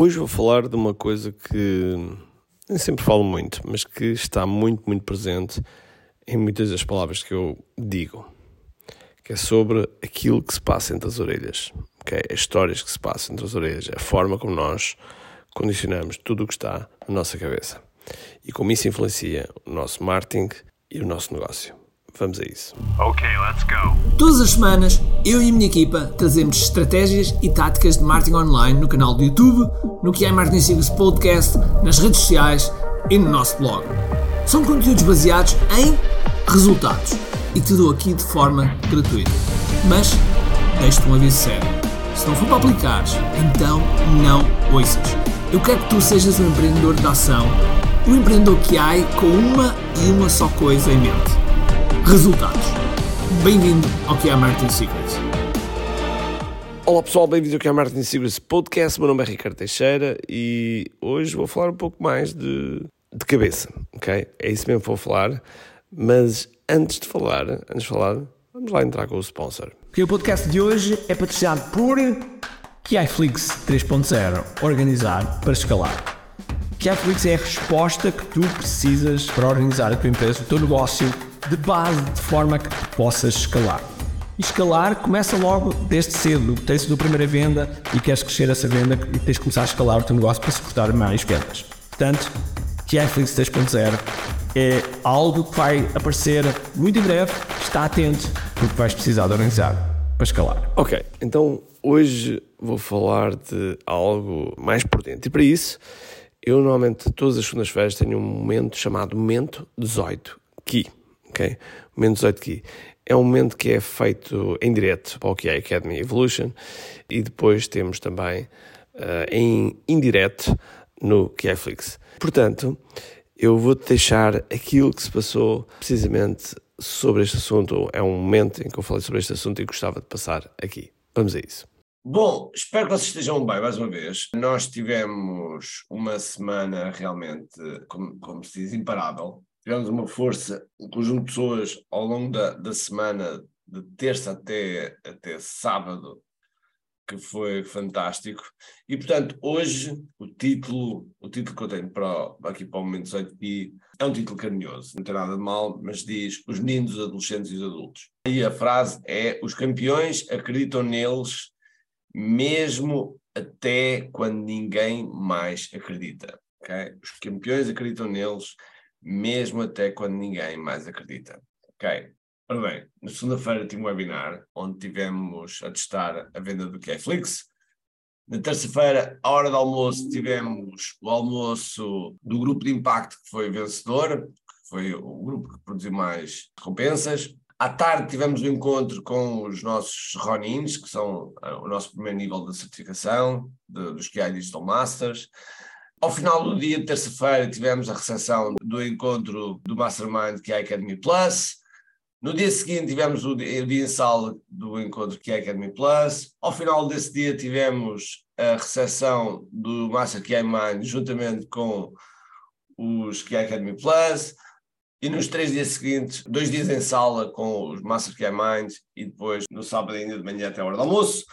Hoje vou falar de uma coisa que nem sempre falo muito, mas que está muito, muito presente em muitas das palavras que eu digo, que é sobre aquilo que se passa entre as orelhas, okay? as histórias que se passam entre as orelhas, a forma como nós condicionamos tudo o que está na nossa cabeça e como isso influencia o nosso marketing e o nosso negócio. Vamos a isso. Ok, let's go. Todas as semanas, eu e a minha equipa trazemos estratégias e táticas de marketing online no canal do YouTube, no que é Marketing Secrets Podcast, nas redes sociais e no nosso blog. São conteúdos baseados em resultados e te dou aqui de forma gratuita. Mas deixo-te um aviso sério. Se não for para aplicares, então não ouças. Eu quero que tu sejas um empreendedor de ação, um empreendedor que há com uma e uma só coisa em mente resultados. Bem-vindo ao que é a Martin Secrets. Olá pessoal, bem-vindos ao que é a Martin Secrets Podcast. Meu nome é Ricardo Teixeira e hoje vou falar um pouco mais de, de cabeça, ok? É isso mesmo que vou falar, mas antes de falar, antes de falar, vamos lá entrar com o sponsor. o podcast de hoje é patrocinado por KiFlix 3.0 Organizar para escalar. KiFlix é a resposta que tu precisas para organizar a tua empresa, o teu negócio de base de forma que possas escalar. E escalar começa logo desde cedo. Tens tua primeira venda e queres crescer essa venda e tens de começar a escalar o teu negócio para suportar mais vendas. Portanto, TIFlix 3.0 é algo que vai aparecer muito em breve. Está atento, porque vais precisar de organizar para escalar. Ok, então hoje vou falar de algo mais por dentro. E para isso, eu normalmente todas as segundas-feiras tenho um momento chamado Momento 18 Key ok? Momento 18 Key. É um momento que é feito em direto para o que é Academy Evolution e depois temos também uh, em indireto no Flix. Portanto, eu vou-te deixar aquilo que se passou precisamente sobre este assunto. É um momento em que eu falei sobre este assunto e gostava de passar aqui. Vamos a isso. Bom, espero que vocês estejam bem mais uma vez. Nós tivemos uma semana realmente, como, como se diz, imparável tivemos uma força, um conjunto de pessoas ao longo da, da semana, de terça até, até sábado, que foi fantástico. E, portanto, hoje o título, o título que eu tenho para, aqui para o Momento 18 e é um título carinhoso, não tem nada de mal, mas diz os meninos, os adolescentes e os adultos. E a frase é: os campeões acreditam neles mesmo até quando ninguém mais acredita. Okay? Os campeões acreditam neles mesmo até quando ninguém mais acredita. Ok. Ora bem, na segunda-feira tive um webinar onde tivemos a testar a venda do Kflix. Na terça-feira, à hora do almoço, tivemos o almoço do grupo de impacto que foi vencedor, que foi o grupo que produziu mais recompensas. À tarde tivemos um encontro com os nossos Ronins, que são uh, o nosso primeiro nível de certificação de, dos QI Digital Masters. Ao final do dia de terça-feira tivemos a recepção do encontro do Mastermind que é a Academy Plus. No dia seguinte tivemos o dia, o dia em sala do encontro que é a Academy Plus. Ao final desse dia tivemos a recepção do Master Key Mind juntamente com os Key Academy Plus. E nos três dias seguintes, dois dias em sala com os Master Key Mind e depois no sábado ainda de manhã até a hora do almoço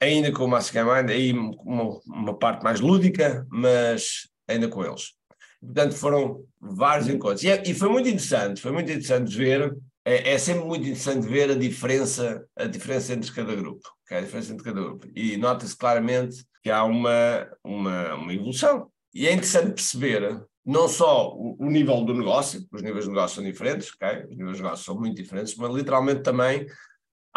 ainda com o Mastermind, aí uma, uma parte mais lúdica, mas ainda com eles. Portanto, foram vários encontros. E, é, e foi muito interessante, foi muito interessante ver, é, é, sempre muito interessante ver a diferença, a diferença entre cada grupo, okay? a diferença entre cada grupo. E nota-se claramente que há uma, uma, uma evolução. E é interessante perceber não só o, o, nível do negócio, os níveis de negócio são diferentes, okay? os níveis de negócio são muito diferentes, mas literalmente também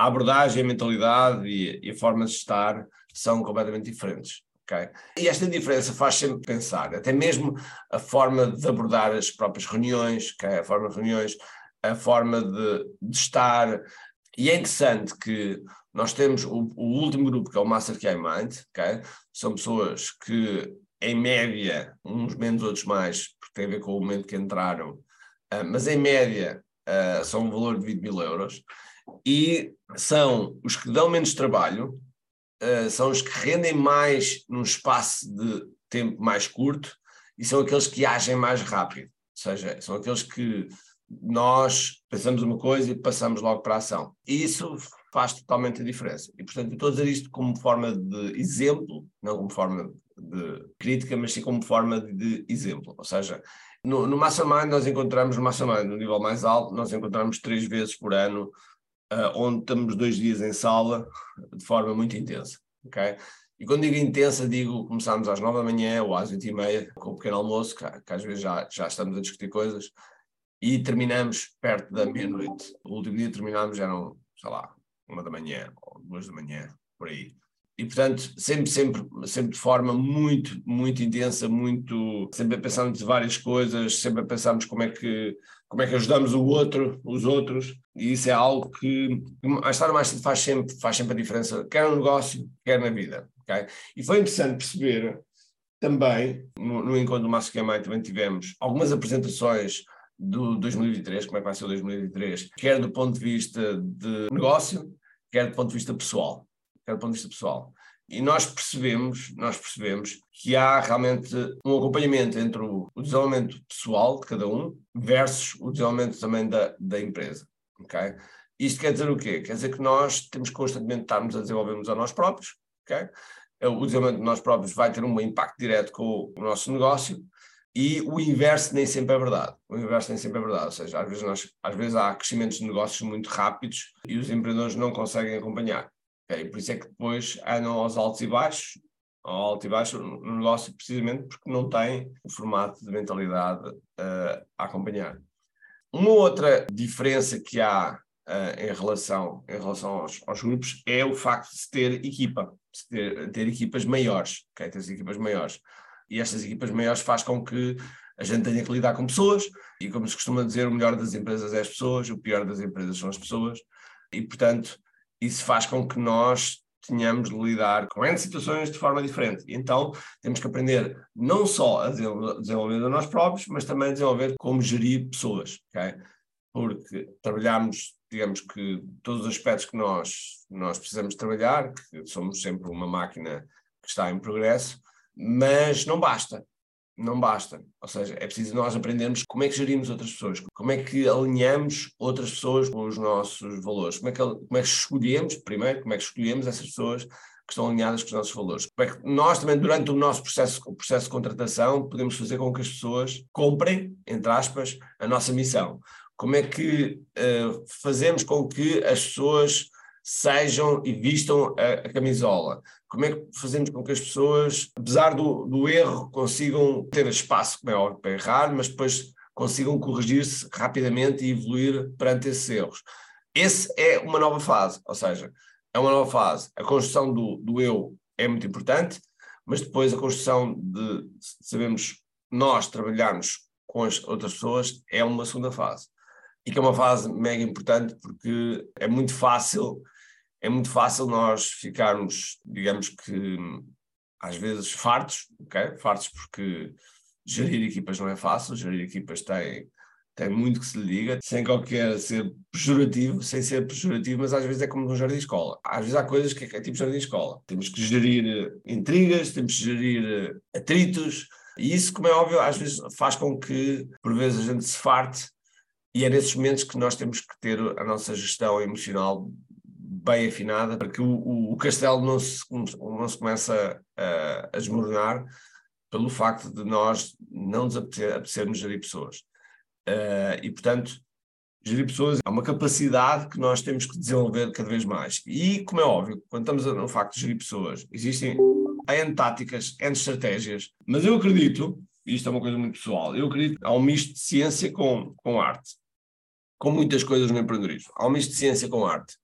a abordagem, a mentalidade e, e a forma de estar são completamente diferentes. Okay? E esta diferença faz sempre pensar, até mesmo a forma de abordar as próprias reuniões, okay? a forma de reuniões, a forma de, de estar. E é interessante que nós temos o, o último grupo, que é o Master Key Mind, okay? são pessoas que, em média, uns menos, outros mais, porque tem a ver com o momento que entraram, uh, mas em média uh, são um valor de 20 mil euros e são os que dão menos trabalho, uh, são os que rendem mais num espaço de tempo mais curto e são aqueles que agem mais rápido. Ou seja, são aqueles que nós pensamos uma coisa e passamos logo para a ação. E isso faz totalmente a diferença. E, portanto, eu estou a dizer isto como forma de exemplo, não como forma de crítica, mas sim como forma de exemplo. Ou seja, no, no Mastermind nós encontramos, no Mastermind, no nível mais alto, nós encontramos três vezes por ano, uh, onde estamos dois dias em sala, de forma muito intensa, ok? E quando digo intensa, digo começamos às nove da manhã ou às oito e meia, com o pequeno almoço, que, que às vezes já, já estamos a discutir coisas, e terminamos perto da meia-noite. O último dia terminámos, eram, sei lá, uma da manhã ou duas da manhã, por aí. E, portanto, sempre, sempre, sempre de forma muito, muito intensa, muito, sempre a pensarmos de várias coisas, sempre a pensarmos como é que, como é que ajudamos o outro, os outros, e isso é algo que, mais mais faz sempre, faz sempre a diferença, quer no negócio, quer na vida. Okay? E foi interessante perceber também, no, no encontro do Márcio Camai, também tivemos algumas apresentações do 2023, como é que vai ser o 2023, quer do ponto de vista de negócio, quer do ponto de vista pessoal. Quer do ponto de vista pessoal. E nós percebemos, nós percebemos que há realmente um acompanhamento entre o, o desenvolvimento pessoal de cada um versus o desenvolvimento também da, da empresa. Okay? Isto quer dizer o quê? Quer dizer que nós temos constantemente estarmos a desenvolvermos a nós próprios. Okay? O desenvolvimento de nós próprios vai ter um impacto direto com o nosso negócio, e o inverso nem sempre é verdade. O inverso nem sempre é verdade. Ou seja, às vezes, nós, às vezes há crescimentos de negócios muito rápidos e os empreendedores não conseguem acompanhar. Por isso é que depois andam aos altos e baixos, ao alto e baixo no negócio, precisamente porque não têm o formato de mentalidade uh, a acompanhar. Uma outra diferença que há uh, em relação, em relação aos, aos, grupos é o facto de se ter equipa, de ter, ter equipas maiores, okay? ter equipas maiores e estas equipas maiores faz com que a gente tenha que lidar com pessoas, e como se costuma dizer, o melhor das empresas é as pessoas, o pior das empresas são as pessoas, e portanto isso faz com que nós tenhamos de lidar com N situações de forma diferente. Então temos que aprender não só a desenvolver a nós próprios, mas também a desenvolver como gerir pessoas? Porque trabalhamos, digamos que todos os aspectos que nós, nós precisamos trabalhar, que somos sempre uma máquina que está em progresso, mas não basta. Não basta. Ou seja, é preciso nós aprendermos como é que gerimos outras pessoas, como é que alinhamos outras pessoas com os nossos valores, como é que, como é que escolhemos, primeiro, como é que escolhemos essas pessoas que estão alinhadas com os nossos valores. Como é que nós também, durante o nosso processo, o processo de contratação, podemos fazer com que as pessoas comprem, entre aspas, a nossa missão. Como é que uh, fazemos com que as pessoas sejam e vistam a, a, camisola? Como é que fazemos com que as pessoas, apesar do, do erro, consigam ter espaço, óbvio, para errar, mas depois consigam corrigir-se rapidamente e evoluir perante esses erros? Essa é uma nova fase, ou seja, é uma nova fase. A construção do, do eu é muito importante, mas depois a construção de sabemos nós trabalharmos com as outras pessoas é uma segunda fase. E que é uma fase mega importante porque é muito fácil é muito fácil nós ficarmos, digamos que, às vezes fartos, ok? Fartos porque gerir equipas não é fácil, gerir equipas tem, tem muito que se lhe diga, sem qualquer ser pejorativo, sem ser pejorativo, mas às vezes é como num jardim de escola. Às vezes há coisas que é, é tipo jardim de escola. Temos que gerir eh, intrigas, temos que gerir eh, atritos, e isso, como é óbvio, às vezes faz com que, por vezes, a gente se farte, e é nesses momentos que nós temos que ter a nossa gestão emocional bem afinada para que o, o castelo não se, não se começa a, a desmoronar pelo facto de nós não nos apetecer, apetecermos gerir pessoas. Uh, e, portanto, gerir pessoas é uma capacidade que nós temos que desenvolver cada vez mais. E, como é óbvio, quando estamos no facto de gerir pessoas, existem N táticas, N estratégias, mas eu acredito, e isto é uma coisa muito pessoal, eu acredito há um misto de ciência com, com arte, com muitas coisas no empreendedorismo. Há um de ciência com arte.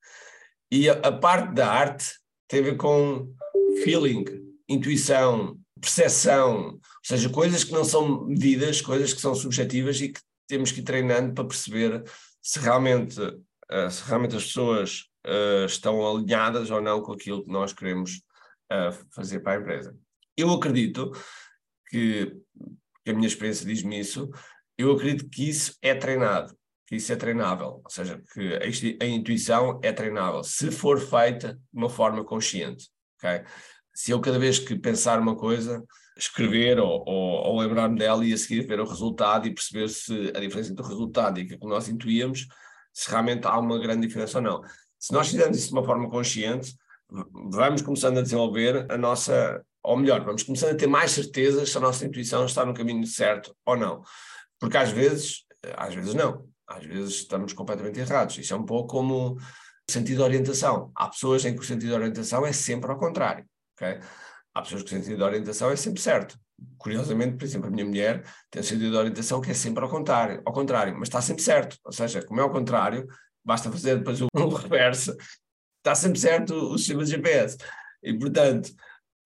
E a, a parte da arte tem a ver com feeling, intuição, percepção, ou seja, coisas que não são medidas, coisas que são subjetivas e que temos que ir treinando para perceber se realmente, uh, se realmente as pessoas uh, estão alinhadas ou não com aquilo que nós queremos uh, fazer para a empresa. Eu acredito que, que a minha experiência diz-me isso, eu acredito que isso é treinado que isso é treinável, ou seja, que a, intuição é treinável, se for feita de uma forma consciente, ok? Se eu cada vez que pensar uma coisa, escrever ou, ou, ou lembrar-me dela e a seguir ver o resultado e perceber se a diferença entre o resultado e aquilo que nós intuíamos, se realmente há uma grande diferença ou não. Se nós fizermos isso de uma forma consciente, vamos começando a desenvolver a nossa ou melhor, vamos começando a ter mais certezas se a nossa intuição está no caminho certo ou não. Porque às vezes, às vezes não, às vezes estamos completamente errados. Isso é um pouco como o sentido de orientação. Há pessoas em que o sentido de orientação é sempre ao contrário. Okay? Há pessoas que o sentido de orientação é sempre certo. Curiosamente, por exemplo, a minha mulher tem um sentido de orientação que é sempre ao contrário, ao contrário, mas está sempre certo. Ou seja, como é ao contrário, basta fazer depois um reverso, está sempre certo o sistema de GPS. E, portanto,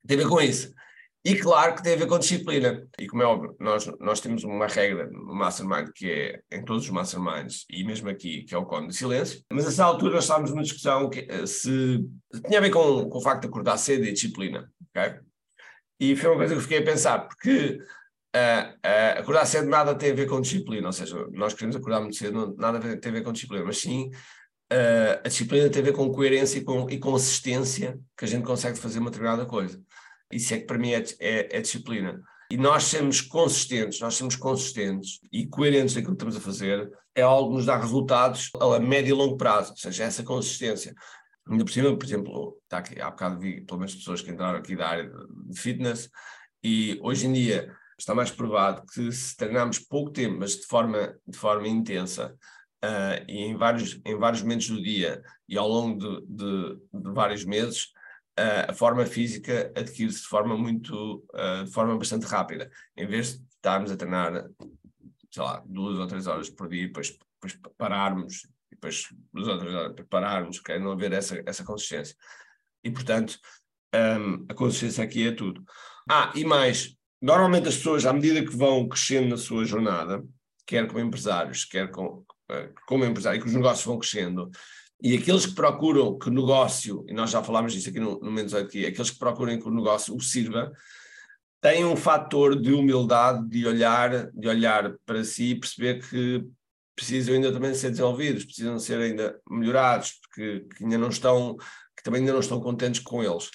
tem a ver com isso. E claro que tem a ver com disciplina. E como é óbvio, nós, nós temos uma regra no Mastermind que é em todos os Masterminds, e mesmo aqui, que é o cone de silêncio. Mas a essa altura nós estávamos numa discussão que eh, se tinha a ver com, com o facto de acordar cedo e disciplina. Okay? E foi uma coisa que eu fiquei a pensar, porque uh, uh, acordar cedo nada tem a ver com disciplina, ou seja, nós queremos acordar muito cedo, nada tem a ver com disciplina, mas sim uh, a disciplina tem a ver com coerência e com, e consistência que a gente consegue fazer uma determinada coisa. Isso é que para mim é, é, é disciplina. E nós sermos consistentes, nós sermos consistentes e coerentes naquilo que estamos a fazer, é algo que nos dá resultados a médio e longo prazo, ou seja, essa consistência. Ainda por cima, por exemplo, está aqui, há bocado vi pelo menos pessoas que entraram aqui da área de fitness e hoje em dia está mais provado que se treinarmos pouco tempo, mas de forma, de forma intensa uh, e em vários, em vários momentos do dia e ao longo de, de, de vários meses, a forma física adquire-se de forma muito, de forma bastante rápida. Em vez de estarmos a treinar, sei lá, duas ou três horas por dia, depois, depois pararmos depois nos outros prepararmos, que é não haver essa, essa consistência. E, portanto, um, a consistência aqui é tudo. Ah, e mais, normalmente as pessoas, à medida que vão crescendo na sua jornada, quer como empresários, quer com, uh, como empresários, que os negócios vão crescendo, e aqueles que procuram que o negócio, e nós já falámos disso aqui no, no Menos aqui, aqueles que procuram que o negócio o sirva, têm um fator de humildade, de olhar, de olhar para si e perceber que precisam ainda também ser desenvolvidos, precisam ser ainda melhorados, porque que ainda não estão, que também ainda não estão contentes com eles.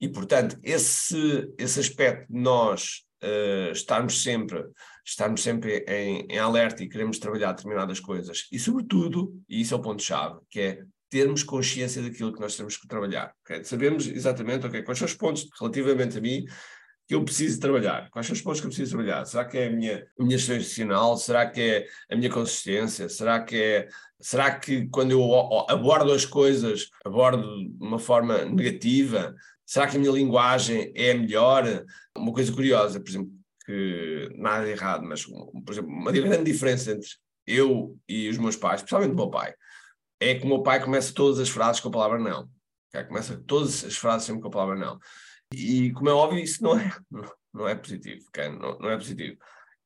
E, portanto, esse, esse aspecto de nós uh, estarmos sempre, estarmos sempre em, em alerta e queremos trabalhar determinadas coisas, e sobretudo, e isso é o ponto-chave, que é termos consciência daquilo que nós temos que trabalhar. Okay? Sabemos exatamente okay, quais são os pontos relativamente a mim que eu preciso trabalhar? Quais são os pontos que eu preciso trabalhar? Será que é a minha, a minha institucional? Será que é a minha consistência? Será que é. Será que quando eu abordo as coisas, abordo de uma forma negativa? Será que a minha linguagem é melhor? Uma coisa curiosa, por exemplo, que nada de errado, mas, por exemplo, uma grande diferença entre eu e os meus pais, especialmente o meu pai, é que o meu pai começa todas as frases com a palavra não. Começa todas as frases sempre com a palavra não. E, como é óbvio, isso não é, não é positivo, não, não é positivo.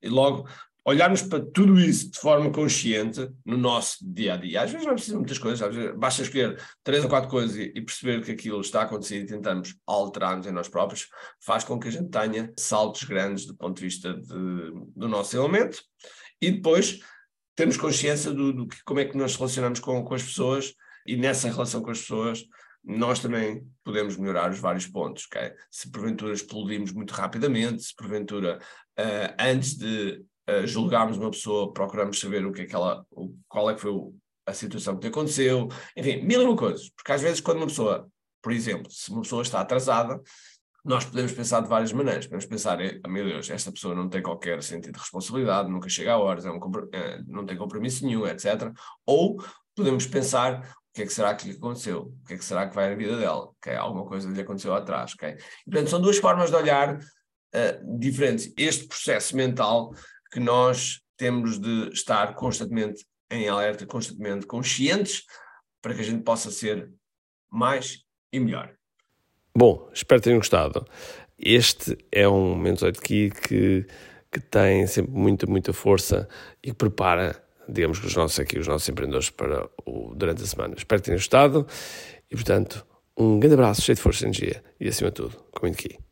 E logo, olharmos para tudo isso de forma consciente no nosso dia a dia. Às vezes não precisa de muitas coisas, às vezes basta escolher três ou quatro coisas e perceber que aquilo está a acontecer e tentamos alterar-nos em nós próprios, faz com que a gente tenha saltos grandes do ponto de vista de, do nosso elemento e depois temos consciência do, do que, como é que nós relacionamos com, com as pessoas e nessa relação com as pessoas nós também podemos melhorar os vários pontos. Se porventura explodimos muito rapidamente, se porventura uh, antes de julgarmos uma pessoa procuramos saber o que é que ela, o, qual é que foi o, a situação que aconteceu, enfim, mil e uma coisas. Porque às vezes quando uma pessoa, por exemplo, se uma pessoa está atrasada, nós podemos pensar de várias maneiras. Podemos pensar, oh, meu Deus, esta pessoa não tem qualquer sentido de responsabilidade, nunca chega a horas, é um, não tem compromisso nenhum, etc. Ou podemos pensar, o que é que será que lhe aconteceu? O que é que será que vai na vida dela? Okay? Alguma coisa lhe aconteceu atrás. Okay? Portanto, são duas formas de olhar uh, diferentes. Este processo mental que nós temos de estar constantemente em alerta, constantemente conscientes, para que a gente possa ser mais e melhor. Bom, espero tenham gostado. Este é um Menos 8 Key que, que tem sempre muita, muita força e que prepara digamos os nossos aqui, os nossos empreendedores para o, durante a semana. Espero que tenham gostado e, portanto, um grande abraço, cheio de força e energia e, acima de tudo, comente aqui.